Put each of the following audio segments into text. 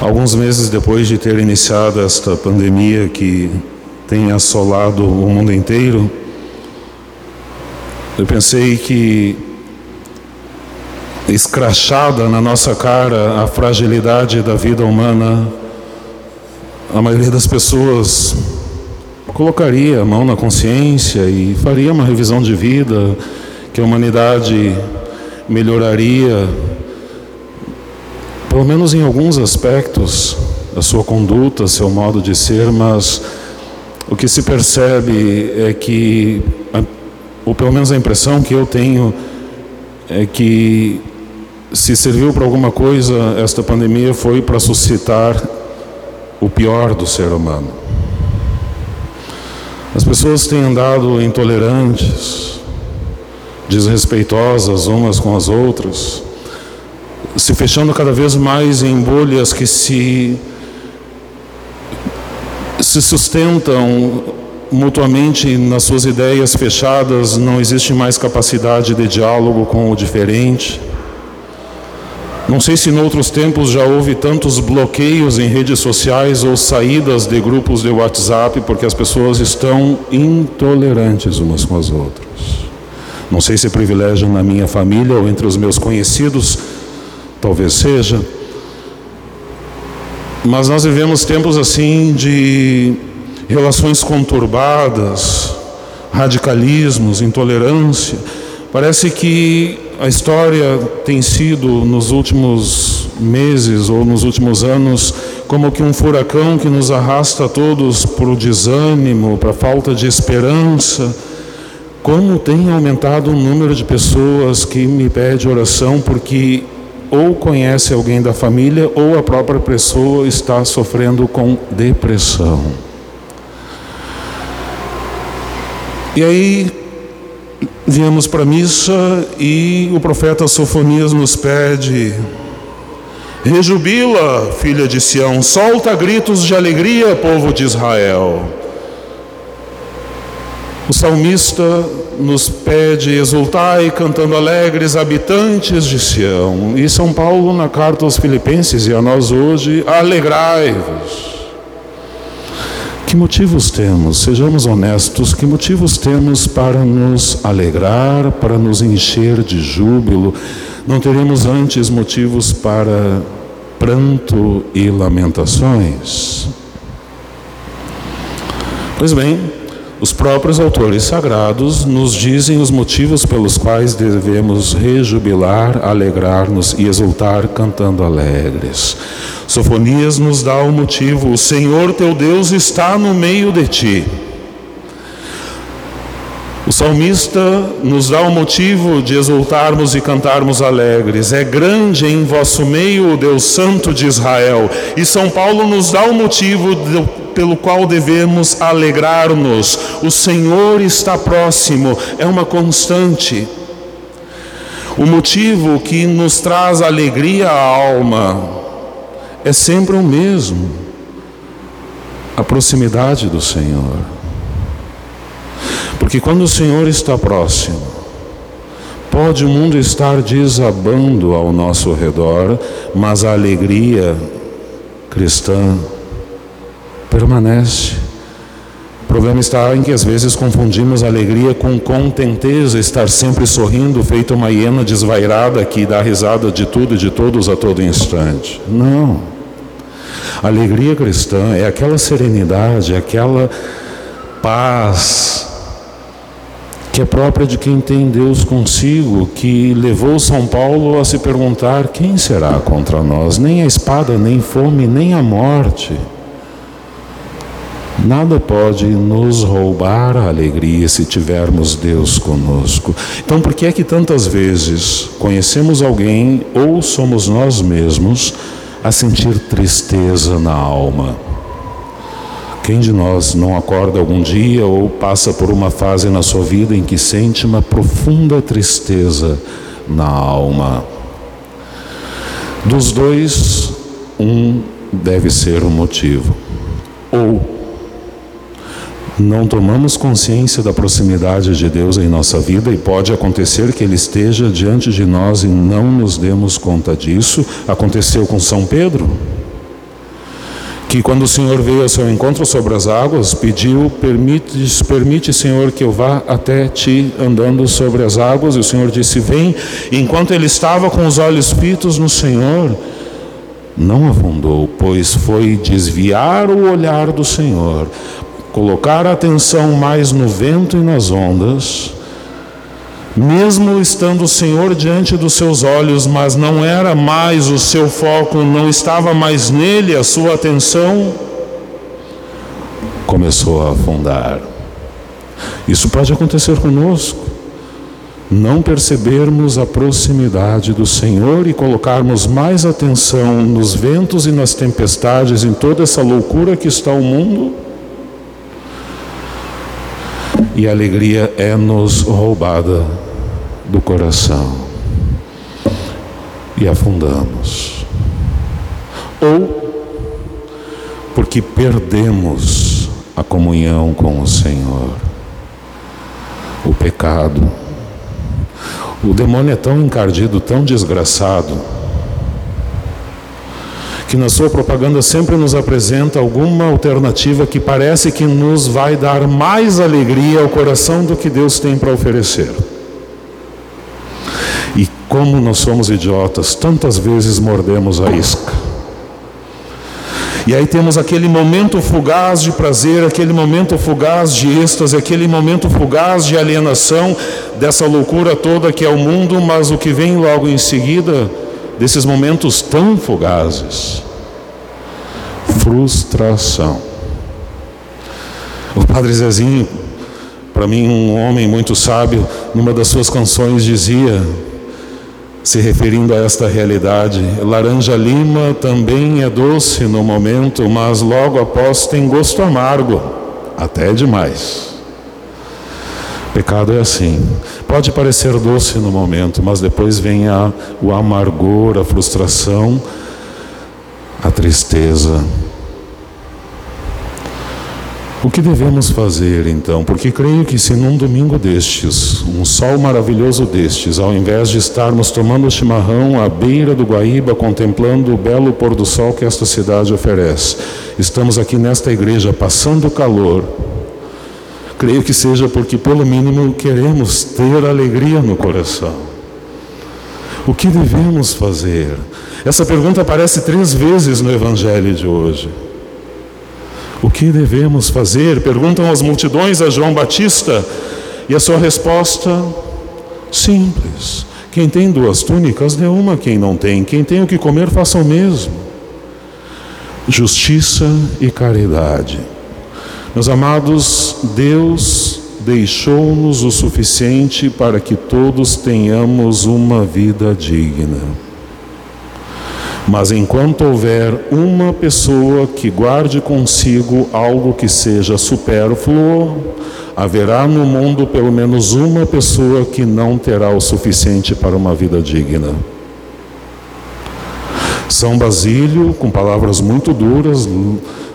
Alguns meses depois de ter iniciado esta pandemia que tem assolado o mundo inteiro, eu pensei que escrachada na nossa cara a fragilidade da vida humana, a maioria das pessoas colocaria a mão na consciência e faria uma revisão de vida, que a humanidade melhoraria pelo menos em alguns aspectos, a sua conduta, seu modo de ser, mas o que se percebe é que, ou pelo menos a impressão que eu tenho, é que se serviu para alguma coisa, esta pandemia foi para suscitar o pior do ser humano. As pessoas têm andado intolerantes, desrespeitosas umas com as outras, se fechando cada vez mais em bolhas que se, se sustentam mutuamente nas suas ideias fechadas, não existe mais capacidade de diálogo com o diferente. Não sei se em outros tempos já houve tantos bloqueios em redes sociais ou saídas de grupos de WhatsApp porque as pessoas estão intolerantes umas com as outras. Não sei se privilegiam na minha família ou entre os meus conhecidos talvez seja. Mas nós vivemos tempos assim de relações conturbadas, radicalismos, intolerância. Parece que a história tem sido nos últimos meses ou nos últimos anos como que um furacão que nos arrasta todos para o desânimo, para a falta de esperança. Como tem aumentado o número de pessoas que me pede oração porque ou conhece alguém da família ou a própria pessoa está sofrendo com depressão. E aí viemos para a missa e o profeta Sofonias nos pede: Rejubila, filha de Sião, solta gritos de alegria, povo de Israel. O salmista nos pede exultai cantando alegres habitantes de Sião. E São Paulo na carta aos Filipenses e a nós hoje, alegrai-vos. Que motivos temos? Sejamos honestos, que motivos temos para nos alegrar, para nos encher de júbilo? Não teremos antes motivos para pranto e lamentações? Pois bem, os próprios autores sagrados nos dizem os motivos pelos quais devemos rejubilar, alegrar-nos e exultar cantando alegres. Sofonias nos dá o motivo: o Senhor teu Deus está no meio de ti. Salmista nos dá o motivo de exultarmos e cantarmos alegres. É grande em vosso meio o Deus Santo de Israel. E São Paulo nos dá o motivo pelo qual devemos alegrar-nos. O Senhor está próximo, é uma constante. O motivo que nos traz alegria à alma é sempre o mesmo: a proximidade do Senhor. Porque quando o Senhor está próximo, pode o mundo estar desabando ao nosso redor, mas a alegria cristã permanece. O problema está em que às vezes confundimos alegria com contenteza, estar sempre sorrindo, feito uma hiena desvairada que dá risada de tudo e de todos a todo instante. Não. Alegria cristã é aquela serenidade, aquela paz que é própria de quem tem Deus consigo, que levou São Paulo a se perguntar: quem será contra nós? Nem a espada, nem fome, nem a morte. Nada pode nos roubar a alegria se tivermos Deus conosco. Então, por que é que tantas vezes conhecemos alguém ou somos nós mesmos a sentir tristeza na alma? Quem de nós não acorda algum dia ou passa por uma fase na sua vida em que sente uma profunda tristeza na alma? Dos dois, um deve ser o motivo. Ou não tomamos consciência da proximidade de Deus em nossa vida e pode acontecer que Ele esteja diante de nós e não nos demos conta disso. Aconteceu com São Pedro. Que quando o Senhor veio ao seu encontro sobre as águas, pediu: permite, permite, Senhor, que eu vá até ti andando sobre as águas. E o Senhor disse: Vem. E enquanto ele estava com os olhos fitos no Senhor, não afundou, pois foi desviar o olhar do Senhor, colocar a atenção mais no vento e nas ondas mesmo estando o Senhor diante dos seus olhos, mas não era mais o seu foco, não estava mais nele a sua atenção, começou a afundar. Isso pode acontecer conosco. Não percebermos a proximidade do Senhor e colocarmos mais atenção nos ventos e nas tempestades, em toda essa loucura que está o mundo. E a alegria é nos roubada do coração e afundamos. Ou porque perdemos a comunhão com o Senhor. O pecado. O demônio é tão encardido, tão desgraçado, que na sua propaganda sempre nos apresenta alguma alternativa que parece que nos vai dar mais alegria ao coração do que Deus tem para oferecer. Como nós somos idiotas, tantas vezes mordemos a isca. E aí temos aquele momento fugaz de prazer, aquele momento fugaz de êxtase, aquele momento fugaz de alienação dessa loucura toda que é o mundo, mas o que vem logo em seguida desses momentos tão fugazes? Frustração. O Padre Zezinho, para mim um homem muito sábio, numa das suas canções dizia: se referindo a esta realidade. Laranja lima também é doce no momento, mas logo após tem gosto amargo, até demais. Pecado é assim. Pode parecer doce no momento, mas depois vem a, o amargor, a frustração, a tristeza, o que devemos fazer então? Porque creio que se num domingo destes, um sol maravilhoso destes, ao invés de estarmos tomando chimarrão à beira do Guaíba, contemplando o belo pôr do sol que esta cidade oferece, estamos aqui nesta igreja passando calor, creio que seja porque, pelo mínimo, queremos ter alegria no coração. O que devemos fazer? Essa pergunta aparece três vezes no Evangelho de hoje. O que devemos fazer? Perguntam as multidões a João Batista. E a sua resposta, simples. Quem tem duas túnicas, dê uma quem não tem. Quem tem o que comer, faça o mesmo. Justiça e caridade. Meus amados, Deus deixou-nos o suficiente para que todos tenhamos uma vida digna. Mas enquanto houver uma pessoa que guarde consigo algo que seja supérfluo, haverá no mundo pelo menos uma pessoa que não terá o suficiente para uma vida digna. São Basílio, com palavras muito duras,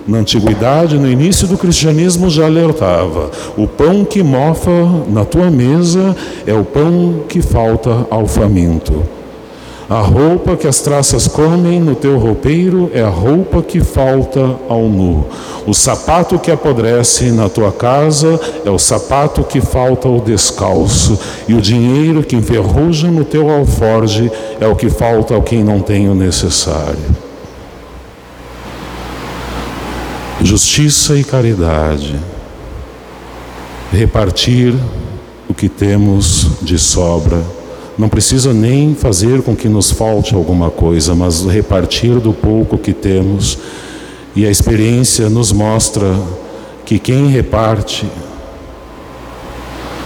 na antiguidade, no início do cristianismo, já alertava: o pão que mofa na tua mesa é o pão que falta ao faminto. A roupa que as traças comem no teu roupeiro é a roupa que falta ao nu. O sapato que apodrece na tua casa é o sapato que falta ao descalço. E o dinheiro que enferruja no teu alforge é o que falta ao quem não tem o necessário. Justiça e caridade. Repartir o que temos de sobra não precisa nem fazer com que nos falte alguma coisa, mas repartir do pouco que temos. E a experiência nos mostra que quem reparte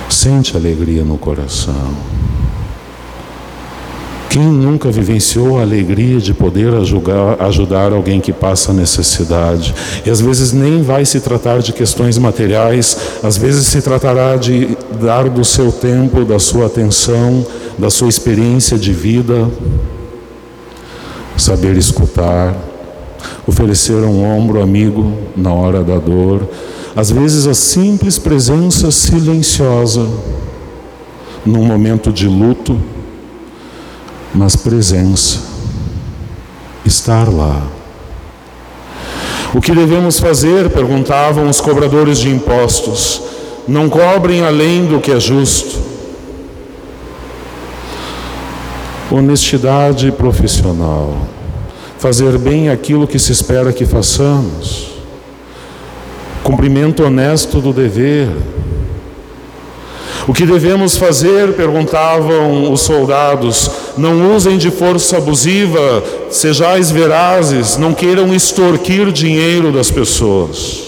sente alegria no coração. Quem nunca vivenciou a alegria de poder ajudar, ajudar alguém que passa necessidade? E às vezes nem vai se tratar de questões materiais, às vezes se tratará de dar do seu tempo, da sua atenção, da sua experiência de vida, saber escutar, oferecer um ombro amigo na hora da dor, às vezes a simples presença silenciosa num momento de luto mas presença, estar lá. O que devemos fazer? perguntavam os cobradores de impostos. Não cobrem além do que é justo. Honestidade profissional. Fazer bem aquilo que se espera que façamos. Cumprimento honesto do dever. O que devemos fazer? perguntavam os soldados. Não usem de força abusiva, sejais verazes, não queiram extorquir dinheiro das pessoas.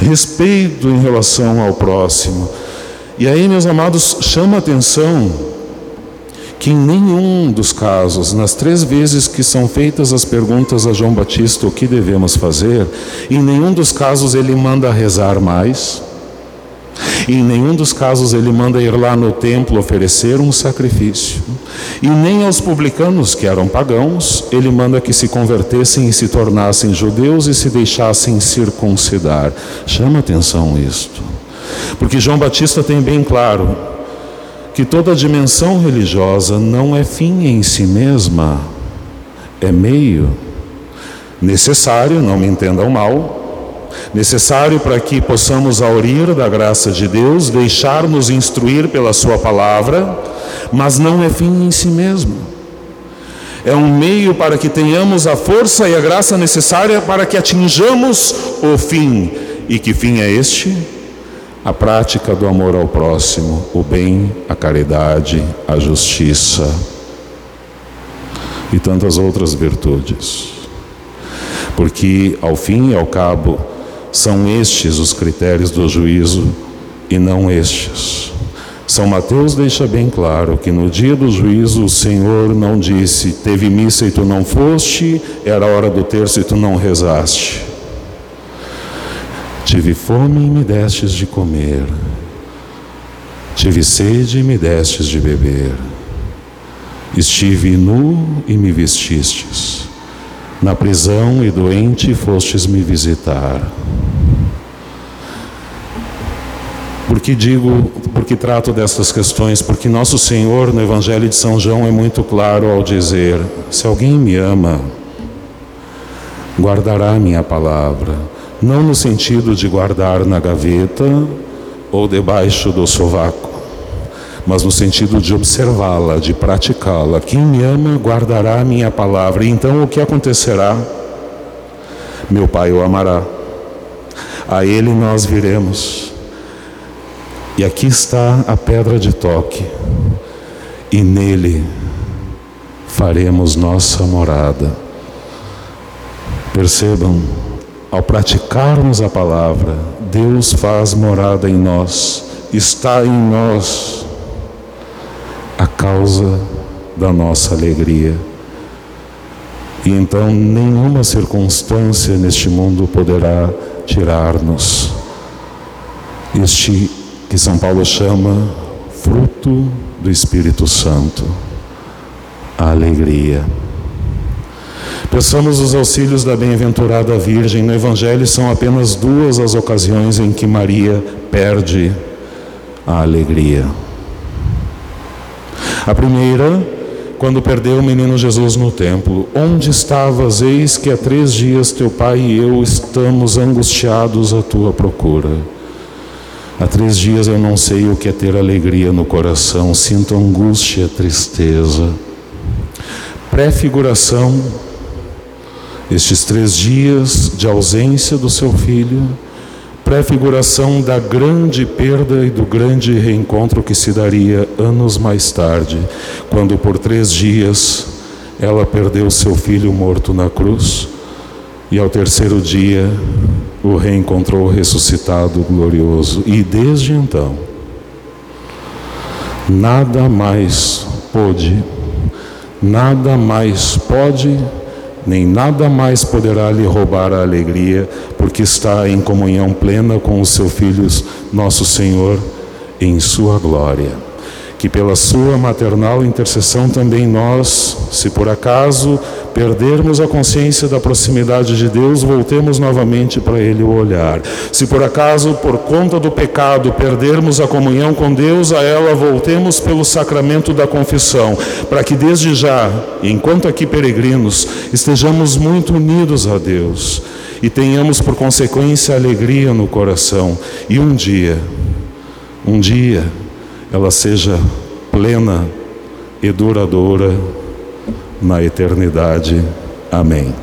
Respeito em relação ao próximo. E aí, meus amados, chama atenção que em nenhum dos casos, nas três vezes que são feitas as perguntas a João Batista o que devemos fazer, em nenhum dos casos ele manda rezar mais, em nenhum dos casos ele manda ir lá no templo oferecer um sacrifício, e nem aos publicanos que eram pagãos, ele manda que se convertessem e se tornassem judeus e se deixassem circuncidar. Chama atenção isto, porque João Batista tem bem claro que toda dimensão religiosa não é fim em si mesma, é meio. Necessário, não me entendam mal, necessário para que possamos aurir da graça de Deus, deixar-nos instruir pela Sua palavra, mas não é fim em si mesmo. É um meio para que tenhamos a força e a graça necessária para que atinjamos o fim. E que fim é este? A prática do amor ao próximo, o bem, a caridade, a justiça e tantas outras virtudes. Porque, ao fim e ao cabo, são estes os critérios do juízo e não estes. São Mateus deixa bem claro que no dia do juízo o Senhor não disse: Teve missa e tu não foste, era hora do terço e tu não rezaste. Tive fome e me destes de comer. Tive sede e me destes de beber. Estive nu e me vestistes. Na prisão e doente fostes me visitar. Por que digo, porque trato destas questões? Porque nosso Senhor no Evangelho de São João é muito claro ao dizer: se alguém me ama, guardará minha palavra não no sentido de guardar na gaveta ou debaixo do sovaco, mas no sentido de observá-la, de praticá-la. Quem me ama guardará a minha palavra. Então o que acontecerá? Meu Pai o amará. A Ele nós viremos. E aqui está a pedra de toque. E nele faremos nossa morada. Percebam ao praticarmos a palavra, Deus faz morada em nós, está em nós a causa da nossa alegria. E então nenhuma circunstância neste mundo poderá tirar-nos este que São Paulo chama fruto do Espírito Santo, a alegria. Peçamos os auxílios da bem-aventurada Virgem. No Evangelho são apenas duas as ocasiões em que Maria perde a alegria. A primeira, quando perdeu o menino Jesus no templo. Onde estavas? Eis que há três dias teu pai e eu estamos angustiados à tua procura. Há três dias eu não sei o que é ter alegria no coração, sinto angústia, tristeza. Prefiguração estes três dias de ausência do seu filho, prefiguração da grande perda e do grande reencontro que se daria anos mais tarde, quando por três dias ela perdeu seu filho morto na cruz e ao terceiro dia o reencontrou ressuscitado, glorioso. E desde então, nada mais pôde, nada mais pode nem nada mais poderá lhe roubar a alegria, porque está em comunhão plena com os seus filhos, nosso Senhor, em sua glória. Que pela sua maternal intercessão também nós, se por acaso perdermos a consciência da proximidade de Deus, voltemos novamente para Ele o olhar. Se por acaso, por conta do pecado, perdermos a comunhão com Deus, a ela voltemos pelo sacramento da confissão, para que desde já, enquanto aqui peregrinos, estejamos muito unidos a Deus e tenhamos por consequência alegria no coração. E um dia, um dia, ela seja plena e duradoura na eternidade. Amém.